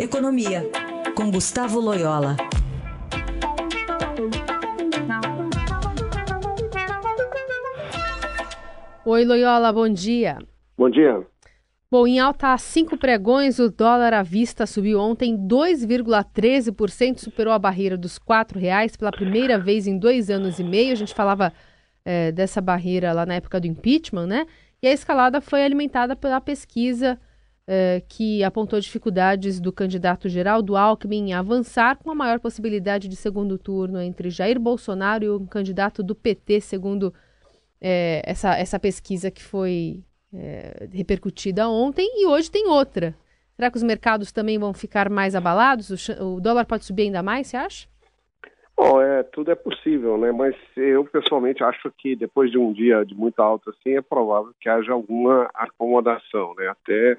Economia, com Gustavo Loyola. Oi, Loyola, bom dia. Bom dia. Bom, em alta há cinco pregões, o dólar à vista subiu ontem 2,13%, superou a barreira dos R$ reais pela primeira vez em dois anos e meio. A gente falava é, dessa barreira lá na época do impeachment, né? E a escalada foi alimentada pela pesquisa eh, que apontou dificuldades do candidato Geraldo Alckmin em avançar com a maior possibilidade de segundo turno entre Jair Bolsonaro e o candidato do PT, segundo eh, essa, essa pesquisa que foi eh, repercutida ontem, e hoje tem outra. Será que os mercados também vão ficar mais abalados? O, o dólar pode subir ainda mais, você acha? Bom, é, tudo é possível, né? Mas eu pessoalmente acho que depois de um dia de muita alta assim, é provável que haja alguma acomodação, né? Até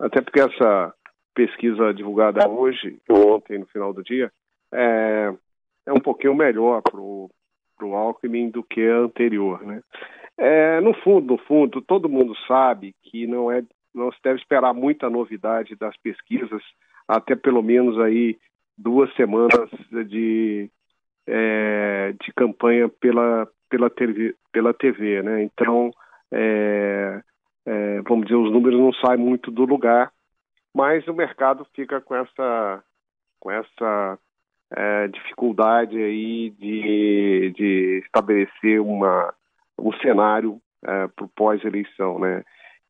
até porque essa pesquisa divulgada hoje, ontem, no final do dia, é, é um pouquinho melhor para o Alckmin do que a anterior. Né? É, no fundo, no fundo, todo mundo sabe que não, é, não se deve esperar muita novidade das pesquisas até pelo menos aí duas semanas de, é, de campanha pela, pela, TV, pela TV, né? Então, vamos dizer, os números não saem muito do lugar, mas o mercado fica com essa, com essa é, dificuldade aí de, de estabelecer uma, um cenário é, para o pós-eleição, né?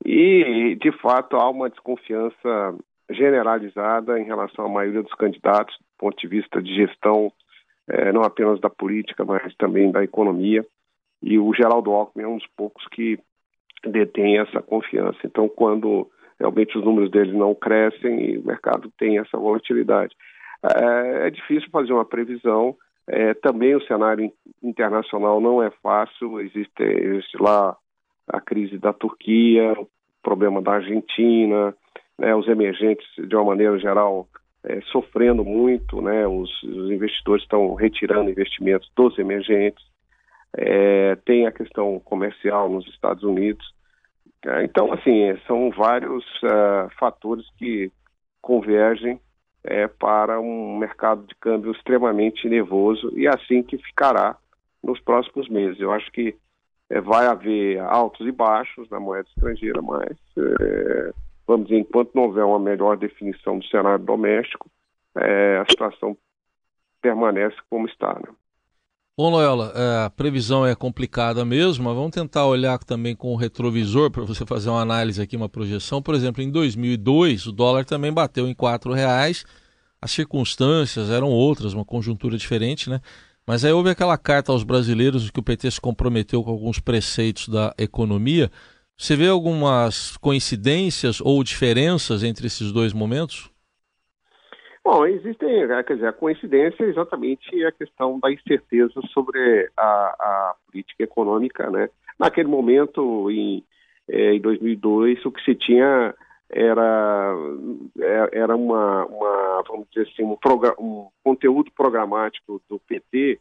E, de fato, há uma desconfiança generalizada em relação à maioria dos candidatos, do ponto de vista de gestão, é, não apenas da política, mas também da economia. E o Geraldo Alckmin é um dos poucos que detém essa confiança. Então, quando realmente os números deles não crescem, o mercado tem essa volatilidade. É, é difícil fazer uma previsão. É, também o cenário internacional não é fácil. Existe, existe lá a crise da Turquia, o problema da Argentina, né, os emergentes, de uma maneira geral, é, sofrendo muito, né, os, os investidores estão retirando investimentos dos emergentes é, tem a questão comercial nos Estados Unidos. É, então, assim, são vários uh, fatores que convergem é, para um mercado de câmbio extremamente nervoso e assim que ficará nos próximos meses. Eu acho que é, vai haver altos e baixos na moeda estrangeira, mas, é, vamos dizer, enquanto não houver uma melhor definição do cenário doméstico, é, a situação permanece como está. Né? Bom, Loyola, é, a previsão é complicada mesmo, mas vamos tentar olhar também com o retrovisor para você fazer uma análise aqui, uma projeção. Por exemplo, em 2002, o dólar também bateu em R$ reais. As circunstâncias eram outras, uma conjuntura diferente, né? Mas aí houve aquela carta aos brasileiros que o PT se comprometeu com alguns preceitos da economia. Você vê algumas coincidências ou diferenças entre esses dois momentos? Bom, existem, né, quer dizer, a coincidência é exatamente a questão da incerteza sobre a, a política econômica, né? Naquele momento, em, é, em 2002, o que se tinha era, é, era uma, uma vamos dizer assim, um, um conteúdo programático do PT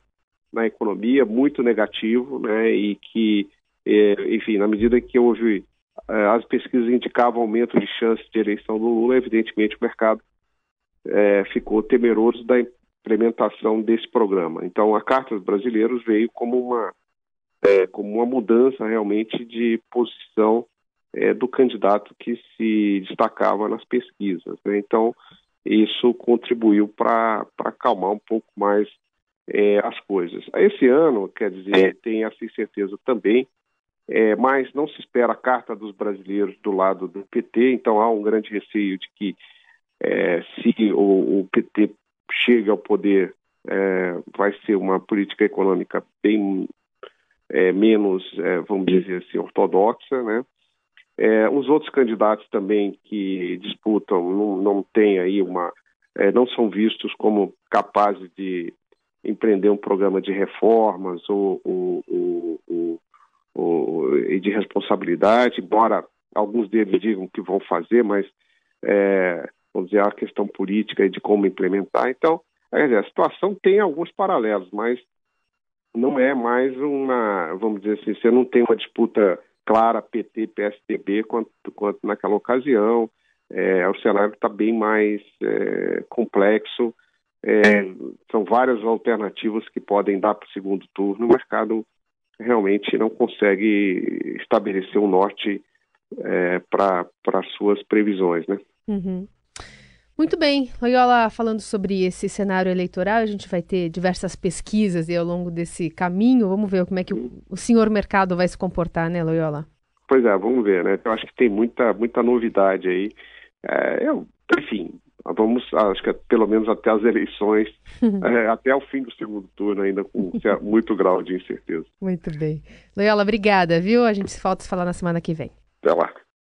na economia muito negativo, né? E que, é, enfim, na medida que houve as pesquisas indicavam aumento de chance de eleição do Lula, evidentemente o mercado é, ficou temeroso da implementação desse programa. Então, a Carta dos Brasileiros veio como uma, é, como uma mudança realmente de posição é, do candidato que se destacava nas pesquisas. Né? Então, isso contribuiu para acalmar um pouco mais é, as coisas. Esse ano, quer dizer, tem essa incerteza também, é, mas não se espera a Carta dos Brasileiros do lado do PT, então há um grande receio de que é, se o, o, PT chega ao poder, é, vai ser uma política econômica bem é, menos, é, vamos dizer assim, ortodoxa, né? É, os outros candidatos também que disputam não, não têm aí uma, é, não são vistos como capazes de empreender um programa de reformas ou, ou, ou, ou de responsabilidade, embora alguns deles digam que vão fazer, mas é, vamos dizer, a questão política e de como implementar. Então, dizer, a situação tem alguns paralelos, mas não é mais uma, vamos dizer assim, você não tem uma disputa clara PT-PSDB quanto, quanto naquela ocasião. é, o cenário está bem mais é, complexo. É, são várias alternativas que podem dar para o segundo turno. O mercado realmente não consegue estabelecer um norte é, para suas previsões, né? Uhum. Muito bem, Loyola, falando sobre esse cenário eleitoral, a gente vai ter diversas pesquisas ao longo desse caminho. Vamos ver como é que o, senhor mercado vai se comportar, né, Loyola? Pois é, vamos ver, né? Eu acho que tem muita, muita novidade aí. É, eu, enfim, vamos, acho que pelo menos até as eleições, é, até o fim do segundo turno, ainda com muito grau de incerteza. Muito bem. Loyola, obrigada, viu? A gente se volta a falar na semana que vem. Até lá.